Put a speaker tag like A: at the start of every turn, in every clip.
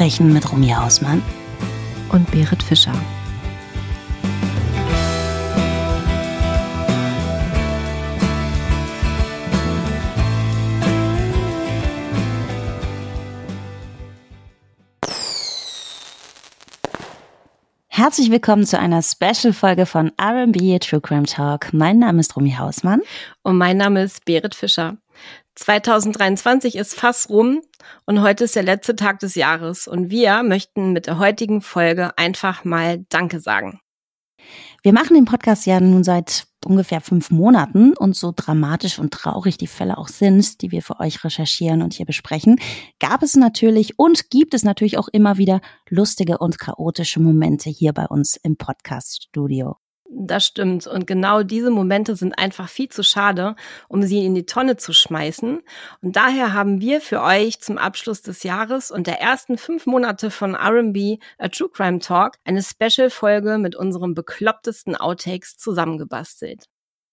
A: Verbrechen mit Romy Hausmann
B: und Berit Fischer.
A: Herzlich willkommen zu einer Special-Folge von R&B True Crime Talk. Mein Name ist Romy Hausmann.
B: Und mein Name ist Berit Fischer. 2023 ist fast rum und heute ist der letzte Tag des Jahres und wir möchten mit der heutigen Folge einfach mal Danke sagen.
A: Wir machen den Podcast ja nun seit ungefähr fünf Monaten und so dramatisch und traurig die Fälle auch sind, die wir für euch recherchieren und hier besprechen, gab es natürlich und gibt es natürlich auch immer wieder lustige und chaotische Momente hier bei uns im Podcast-Studio.
B: Das stimmt. Und genau diese Momente sind einfach viel zu schade, um sie in die Tonne zu schmeißen. Und daher haben wir für euch zum Abschluss des Jahres und der ersten fünf Monate von R&B A True Crime Talk eine Special-Folge mit unseren beklopptesten Outtakes zusammengebastelt.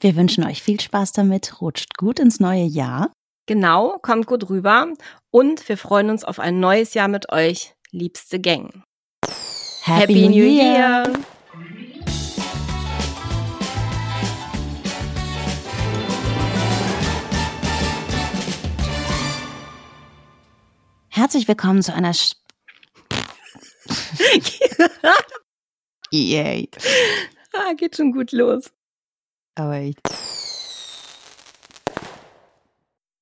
A: Wir wünschen euch viel Spaß damit, rutscht gut ins neue Jahr.
B: Genau, kommt gut rüber und wir freuen uns auf ein neues Jahr mit euch, liebste Gang.
A: Happy, Happy New Year! Year. Herzlich willkommen zu einer. Sch
B: Yay. Ah, geht schon gut los.
A: Aber ich.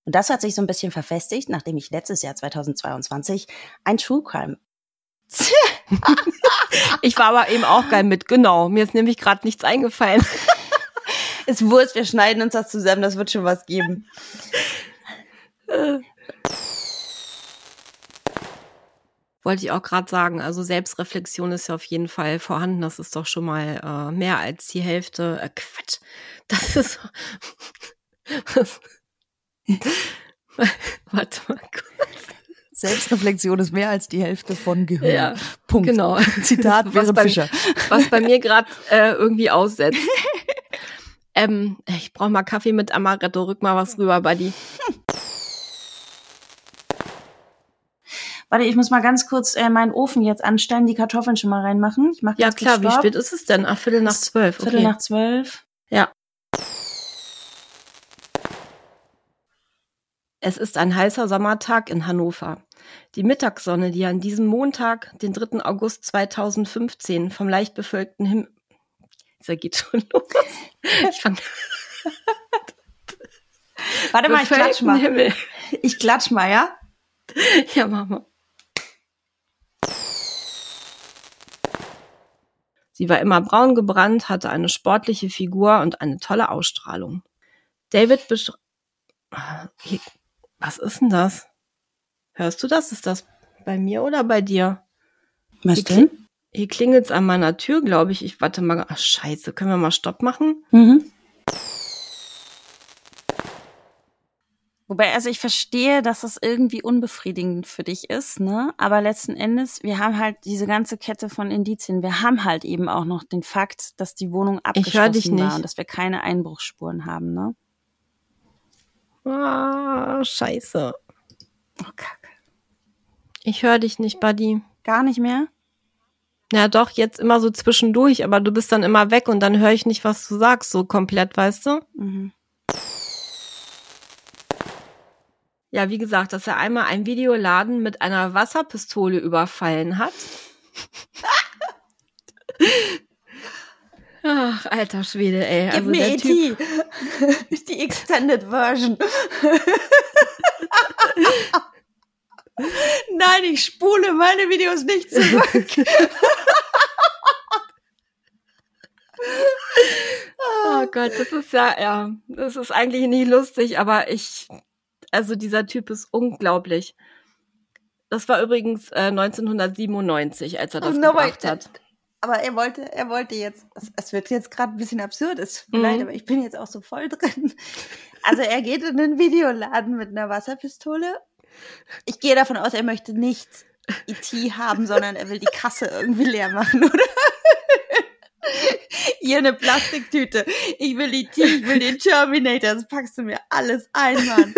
A: Und das hat sich so ein bisschen verfestigt, nachdem ich letztes Jahr 2022 ein True Crime.
B: ich war aber eben auch geil mit, genau. Mir ist nämlich gerade nichts eingefallen.
A: ist Wurst, wir schneiden uns das zusammen, das wird schon was geben.
B: Wollte ich auch gerade sagen. Also Selbstreflexion ist ja auf jeden Fall vorhanden. Das ist doch schon mal äh, mehr als die Hälfte. Äh, Quatsch. Das ist.
A: Warte mal kurz. Selbstreflexion ist mehr als die Hälfte von Gehör. Ja,
B: Punkt. Genau.
A: Zitat was bei, Fischer.
B: Was bei mir gerade äh, irgendwie aussetzt. ähm, ich brauche mal Kaffee mit Amaretto. Rück mal was rüber, Buddy.
A: Warte, ich muss mal ganz kurz äh, meinen Ofen jetzt anstellen, die Kartoffeln schon mal reinmachen. Ich mach
B: ja klar, wie spät ist es denn? Ach, Viertel nach zwölf.
A: Okay. Viertel nach zwölf.
B: Ja. Es ist ein heißer Sommertag in Hannover. Die Mittagssonne, die an diesem Montag, den 3. August 2015, vom leicht bevölkerten Himmel. Das geht schon los. Ich fang
A: Warte mal, ich klatsch mal. Himmel. Ich klatsch mal, ja?
B: Ja, mach mal. Sie war immer braun gebrannt, hatte eine sportliche Figur und eine tolle Ausstrahlung. David besch... Was ist denn das? Hörst du das? Ist das bei mir oder bei dir?
A: Was denn?
B: Hier klingelt's an meiner Tür, glaube ich. Ich warte mal. Ach, scheiße. Können wir mal Stopp machen?
A: Mhm. Wobei, also ich verstehe, dass das irgendwie unbefriedigend für dich ist, ne? Aber letzten Endes, wir haben halt diese ganze Kette von Indizien. Wir haben halt eben auch noch den Fakt, dass die Wohnung abgeschlossen war und dass wir keine Einbruchsspuren haben, ne?
B: Ah, scheiße.
A: Oh, Kacke.
B: Ich höre dich nicht, Buddy.
A: Gar nicht mehr?
B: Ja, doch, jetzt immer so zwischendurch, aber du bist dann immer weg und dann höre ich nicht, was du sagst, so komplett, weißt du? Mhm. Ja, wie gesagt, dass er einmal einen Videoladen mit einer Wasserpistole überfallen hat. Ach, alter Schwede, ey.
A: Gib also mir ET. Typ Die Extended Version. Nein, ich spule meine Videos nicht zurück.
B: oh Gott, das ist ja, ja, das ist eigentlich nicht lustig, aber ich also dieser Typ ist unglaublich. Das war übrigens äh, 1997, als er das no, gebracht hat.
A: Aber er wollte, er wollte jetzt, es wird jetzt gerade ein bisschen absurd, es tut mir mhm. leid, aber ich bin jetzt auch so voll drin. Also er geht in den Videoladen mit einer Wasserpistole. Ich gehe davon aus, er möchte nicht IT haben, sondern er will die Kasse irgendwie leer machen, oder? Hier eine Plastiktüte. Ich will die T, ich will den Terminator. Das packst du mir alles ein, Mann.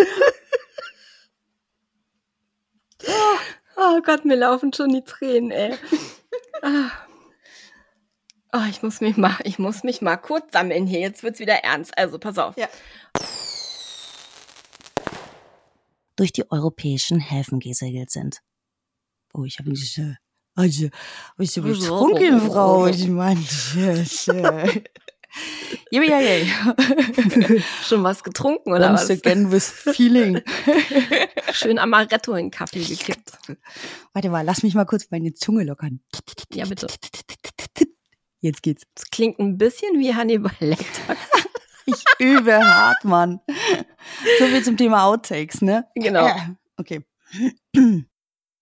B: Oh, Oh Gott, mir laufen schon die Tränen, ey. Ah. Oh, ich muss mich mal, ich muss mich mal kurz sammeln hier. Jetzt wird's wieder ernst. Also, pass auf.
A: Ja. Durch die europäischen Häfen gesegelt sind. Oh, ich habe nicht, also, bist du betrunken, Frau? Ich meine, ja, ja, ja.
B: Schon was getrunken oder
A: Once
B: was?
A: again with feeling.
B: Schön Amaretto in den Kaffee gekippt.
A: Warte mal, lass mich mal kurz meine Zunge lockern.
B: Ja, bitte.
A: Jetzt geht's.
B: Das klingt ein bisschen wie Hannibal Lecter.
A: Ich übe hart, Mann. So viel zum Thema Outtakes, ne?
B: Genau.
A: Okay.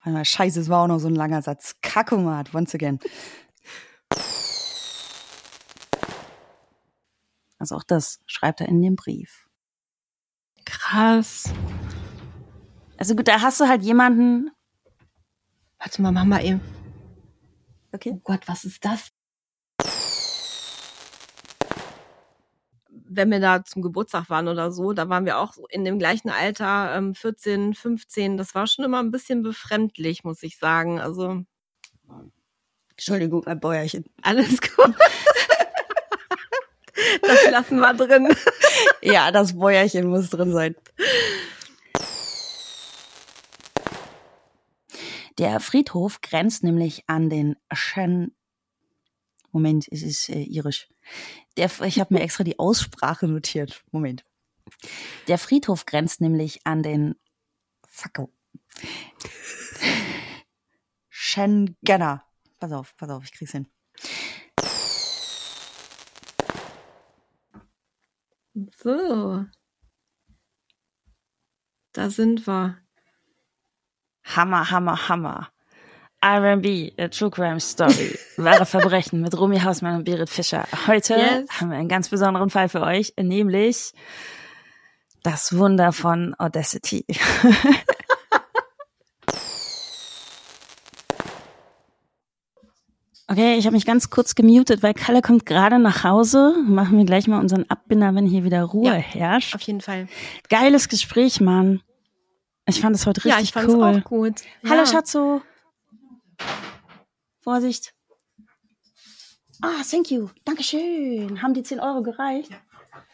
A: Warte mal, scheiße, es war auch noch so ein langer Satz. Kackomat, once again. Also auch das schreibt er in dem Brief.
B: Krass.
A: Also gut, da hast du halt jemanden.
B: Warte mal, mach mal eben.
A: Okay.
B: Oh Gott, was ist das? Wenn wir da zum Geburtstag waren oder so, da waren wir auch in dem gleichen Alter, ähm, 14, 15. Das war schon immer ein bisschen befremdlich, muss ich sagen. Also
A: Entschuldigung, mein Bäuerchen.
B: alles gut. das lassen wir drin.
A: Ja, das Bäuerchen muss drin sein. Der Friedhof grenzt nämlich an den Shen. Moment, es ist äh, irisch. Der, ich habe mir extra die Aussprache notiert. Moment. Der Friedhof grenzt nämlich an den Fucko. Schengenner. Pass auf, pass auf, ich krieg's hin.
B: So. Da sind wir.
A: Hammer, Hammer, Hammer. R&B, a True Crime Story. Wahre Verbrechen mit Romy Hausmann und Berit Fischer. Heute
B: Yes.
A: haben wir einen ganz besonderen Fall für euch, nämlich das Wunder von Audacity. Okay, ich habe mich ganz kurz gemutet, weil Kalle kommt gerade nach Hause. Machen wir gleich mal unseren Abbinder, wenn hier wieder Ruhe
B: Ja.
A: herrscht.
B: Auf jeden Fall.
A: Geiles Gespräch, Mann. Ich fand es heute richtig
B: ja, ich fand
A: cool.
B: es auch gut.
A: Hallo
B: ja.
A: Schatzo. Vorsicht. Ah, thank you. Dankeschön. Haben die 10 Euro gereicht?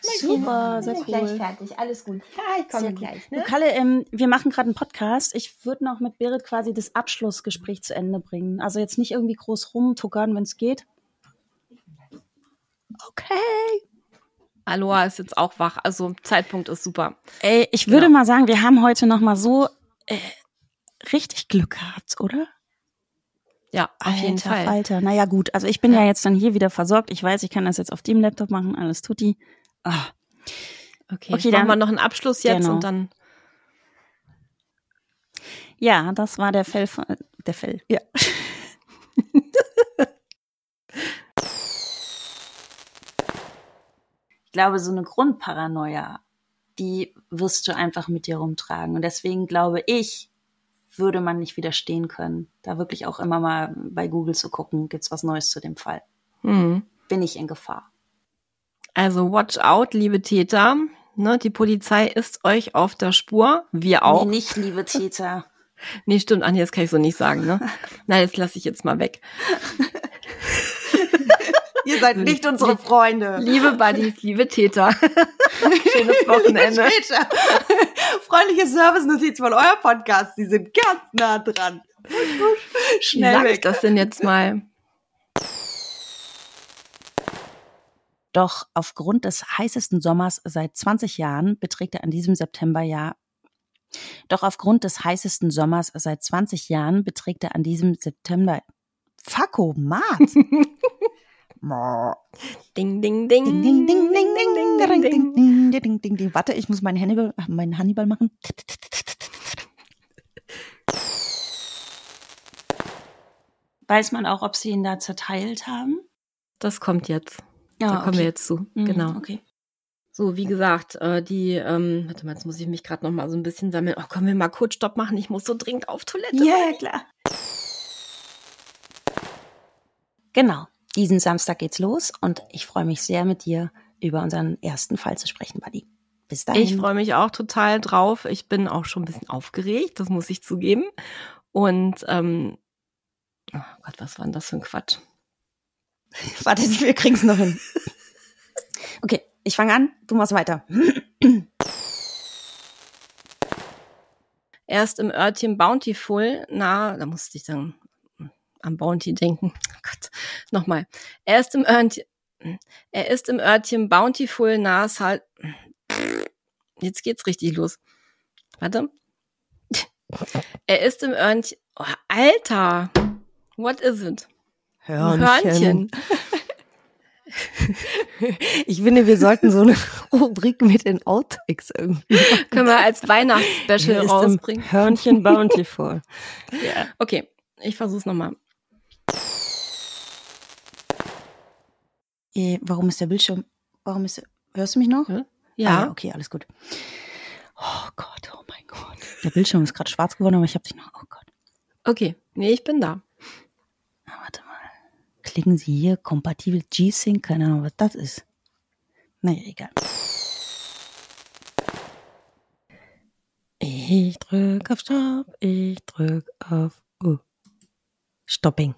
A: Super, sehr cool.
B: fertig. Alles gut. Ja, ich
A: Sehr gut. Du, Kalle, ähm, wir machen gerade einen Podcast. Ich würde noch mit Berit quasi das Abschlussgespräch zu Ende bringen. Also jetzt nicht irgendwie groß rumtuckern, wenn es geht. Okay.
B: Aloha ist jetzt auch wach. Also Zeitpunkt ist super.
A: Ey, ich würde
B: Genau.
A: mal sagen, wir haben heute noch mal so äh, richtig Glück gehabt, oder?
B: Ja, auf jeden
A: Alter
B: Fall.
A: Falter. Naja, gut. Also ich bin ja. jetzt dann hier wieder versorgt. Ich weiß, ich kann das jetzt auf dem Laptop machen. Alles tutti. Ah,
B: Okay,
A: Okay,
B: machen
A: dann-
B: wir noch einen Abschluss jetzt
A: Genau.
B: und dann.
A: ja, das war der Fell von, der Fell. Ja. ich glaube, so eine Grundparanoia, die wirst du einfach mit dir rumtragen. Und deswegen glaube ich, würde man nicht widerstehen können, da wirklich auch immer mal bei Google zu gucken, gibt's was Neues zu dem Fall.
B: Hm.
A: Bin ich in Gefahr?
B: Also watch out, liebe Täter. Ne, die Polizei ist euch auf der Spur. Wir auch.
A: Nee,
B: Nee,
A: nicht, liebe Täter.
B: stimmt, Anja, das kann ich so nicht sagen. Ne? Nein, das lasse ich jetzt mal weg.
A: Ihr seid nicht unsere Freunde.
B: Liebe Buddies, liebe Täter. Schönes Wochenende.
A: Später. Freundliche Service-Notiz von euer Podcast. Die sind ganz nah dran.
B: Wie
A: Schnell
B: sag ich
A: weg.
B: das denn jetzt mal?
A: Doch aufgrund des heißesten Sommers seit 20 Jahren beträgt er an diesem Septemberjahr doch aufgrund des heißesten Sommers seit 20 Jahren beträgt er an diesem September Fakomat.
B: Ding, ding, ding.
A: Ding, ding, ding, ding, ding, ding, ding, ding, ding, ding, ding, ding. Warte, ich muss meinen Hannibal, meinen Hannibal machen. Weiß man auch, ob sie ihn da zerteilt haben?
B: Das kommt jetzt.
A: Ja,
B: da kommen wir jetzt zu.
A: Mhm,
B: Genau.
A: Okay.
B: So, wie gesagt, äh, die, ähm, warte mal, jetzt muss ich mich gerade noch mal so ein bisschen sammeln. Oh, können wir mal kurz Stopp machen? Ich muss so dringend auf Toilette.
A: Ja, klar. Genau. Diesen Samstag geht's los und ich freue mich sehr mit dir über unseren ersten Fall zu sprechen, Buddy. Bis dahin.
B: Ich freue mich auch total drauf. Ich bin auch schon ein bisschen aufgeregt, das muss ich zugeben. Und ähm, oh Gott, was war denn das für ein Quatsch?
A: Warte, wir kriegen es noch hin. Okay, ich fange an, du machst weiter.
B: Erst im Örtchen Bountiful, na, da musste ich dann am Bounty denken. Oh Gott, nochmal. Er ist im Örtchen, er ist im Örtchen Bountiful nahe Sal Jetzt geht's richtig los. Warte. Er ist im Örtchen. Oh, Alter! What is it?
A: Hörnchen.
B: Hörnchen.
A: Ich finde, wir sollten so eine Rubrik mit den Outtakes irgendwie.
B: Können wir als Weihnachtsspecial rausbringen.
A: Hörnchen Bountiful.
B: Ja. Okay, ich versuch's nochmal.
A: Eh, warum ist der Bildschirm? Warum ist hörst du mich noch?
B: Ja.
A: Ah, okay, alles gut. Oh Gott, oh mein Gott. Der Bildschirm ist gerade schwarz geworden, aber ich habe dich noch. Oh Gott.
B: Okay, nee, ich bin da.
A: Na, warte mal. Klicken Sie hier kompatibel G-Sync, keine Ahnung, was das ist. Naja, egal. Ich drück auf Stopp, ich drück auf uh. Stopping.